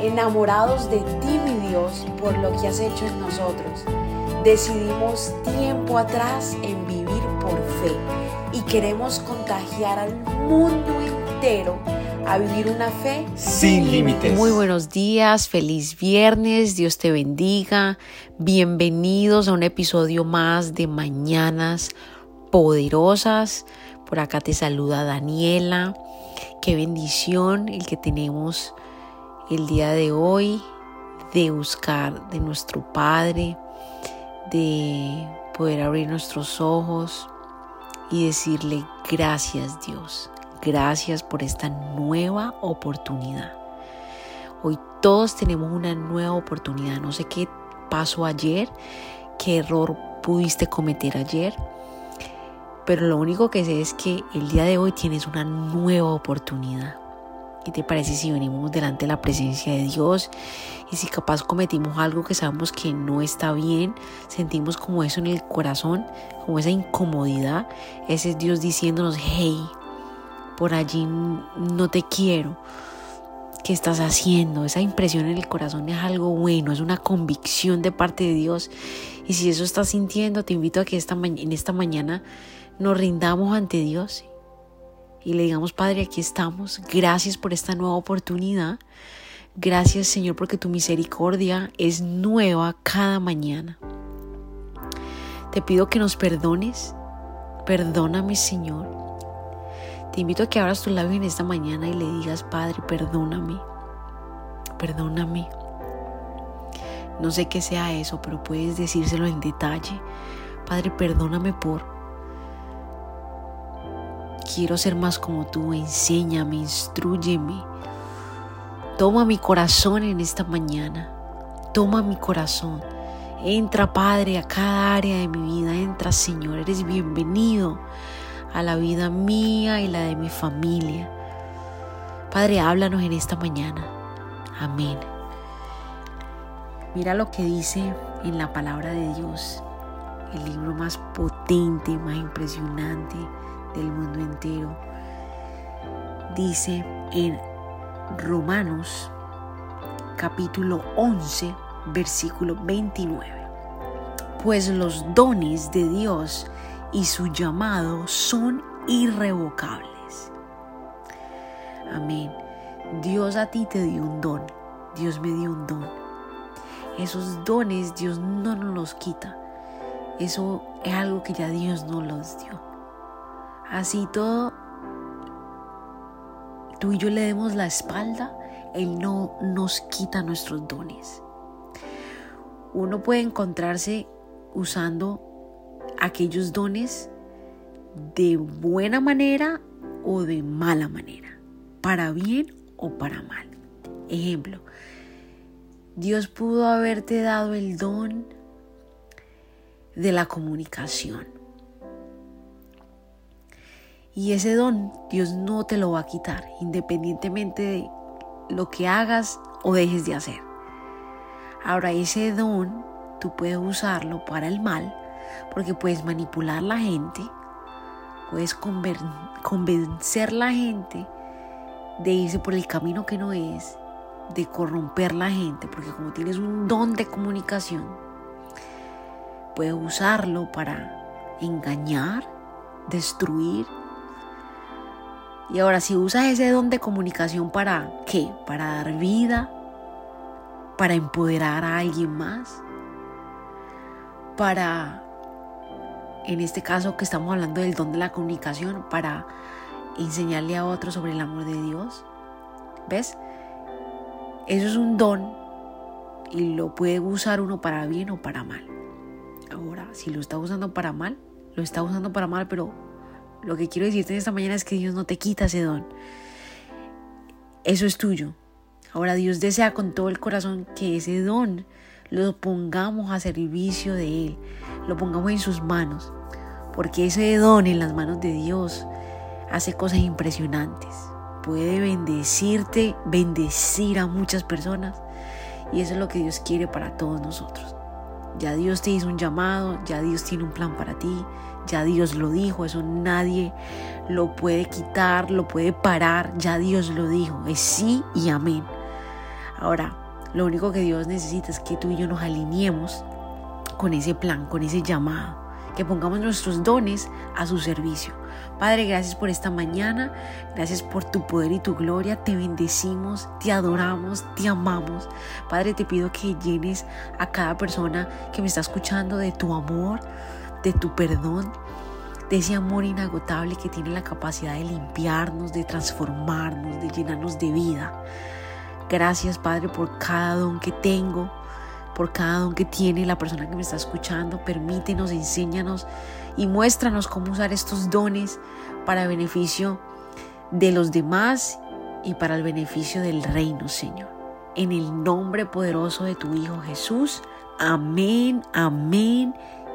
enamorados de ti, mi Dios, por lo que has hecho en nosotros. Decidimos tiempo atrás en vivir por fe y queremos contagiar al mundo entero a vivir una fe sin límites. Muy buenos días, feliz viernes, Dios te bendiga. Bienvenidos a un episodio más de Mañanas Poderosas. Por acá te saluda Daniela. Qué bendición el que tenemos el día de hoy de buscar de nuestro Padre, de poder abrir nuestros ojos y decirle gracias Dios, gracias por esta nueva oportunidad. Hoy todos tenemos una nueva oportunidad. No sé qué pasó ayer, qué error pudiste cometer ayer, pero lo único que sé es que el día de hoy tienes una nueva oportunidad. ¿Qué te parece si venimos delante de la presencia de Dios y si capaz cometimos algo que sabemos que no está bien, sentimos como eso en el corazón, como esa incomodidad? Ese es Dios diciéndonos, hey, por allí no te quiero. ¿Qué estás haciendo? Esa impresión en el corazón es algo bueno, es una convicción de parte de Dios. Y si eso estás sintiendo, te invito a que esta en esta mañana nos rindamos ante Dios y le digamos, Padre, aquí estamos. Gracias por esta nueva oportunidad. Gracias, Señor, porque tu misericordia es nueva cada mañana. Te pido que nos perdones. Perdóname, Señor. Te invito a que abras tu labio en esta mañana y le digas, Padre, perdóname. Perdóname. No sé qué sea eso, pero puedes decírselo en detalle. Padre, perdóname por Quiero ser más como tú, enséñame, instruyeme. Toma mi corazón en esta mañana. Toma mi corazón. Entra, Padre, a cada área de mi vida. Entra, Señor. Eres bienvenido a la vida mía y la de mi familia. Padre, háblanos en esta mañana. Amén. Mira lo que dice en la palabra de Dios, el libro más potente, más impresionante del mundo entero. Dice en Romanos capítulo 11, versículo 29. Pues los dones de Dios y su llamado son irrevocables. Amén. Dios a ti te dio un don. Dios me dio un don. Esos dones Dios no nos los quita. Eso es algo que ya Dios nos los dio. Así todo, tú y yo le demos la espalda, Él no nos quita nuestros dones. Uno puede encontrarse usando aquellos dones de buena manera o de mala manera, para bien o para mal. Ejemplo, Dios pudo haberte dado el don de la comunicación y ese don Dios no te lo va a quitar, independientemente de lo que hagas o dejes de hacer. Ahora ese don tú puedes usarlo para el mal, porque puedes manipular la gente, puedes convencer la gente de irse por el camino que no es, de corromper la gente, porque como tienes un don de comunicación, puedes usarlo para engañar, destruir, y ahora, si usas ese don de comunicación para qué? Para dar vida, para empoderar a alguien más, para, en este caso que estamos hablando del don de la comunicación, para enseñarle a otros sobre el amor de Dios. ¿Ves? Eso es un don y lo puede usar uno para bien o para mal. Ahora, si lo está usando para mal, lo está usando para mal, pero lo que quiero decirte en esta mañana es que Dios no te quita ese don. Eso es tuyo. Ahora Dios desea con todo el corazón que ese don lo pongamos a servicio de Él, lo pongamos en sus manos, porque ese don en las manos de Dios hace cosas impresionantes. Puede bendecirte, bendecir a muchas personas, y eso es lo que Dios quiere para todos nosotros. Ya Dios te hizo un llamado, ya Dios tiene un plan para ti, ya Dios lo dijo, eso nadie lo puede quitar, lo puede parar, ya Dios lo dijo, es sí y amén. Ahora, lo único que Dios necesita es que tú y yo nos alineemos con ese plan, con ese llamado, que pongamos nuestros dones a su servicio. Padre, gracias por esta mañana, gracias por tu poder y tu gloria, te bendecimos, te adoramos, te amamos. Padre, te pido que llenes a cada persona que me está escuchando de tu amor, de tu perdón, de ese amor inagotable que tiene la capacidad de limpiarnos, de transformarnos, de llenarnos de vida. Gracias, Padre, por cada don que tengo, por cada don que tiene la persona que me está escuchando. Permítenos, enséñanos y muéstranos cómo usar estos dones para beneficio de los demás y para el beneficio del reino, Señor. En el nombre poderoso de tu Hijo Jesús. Amén, amén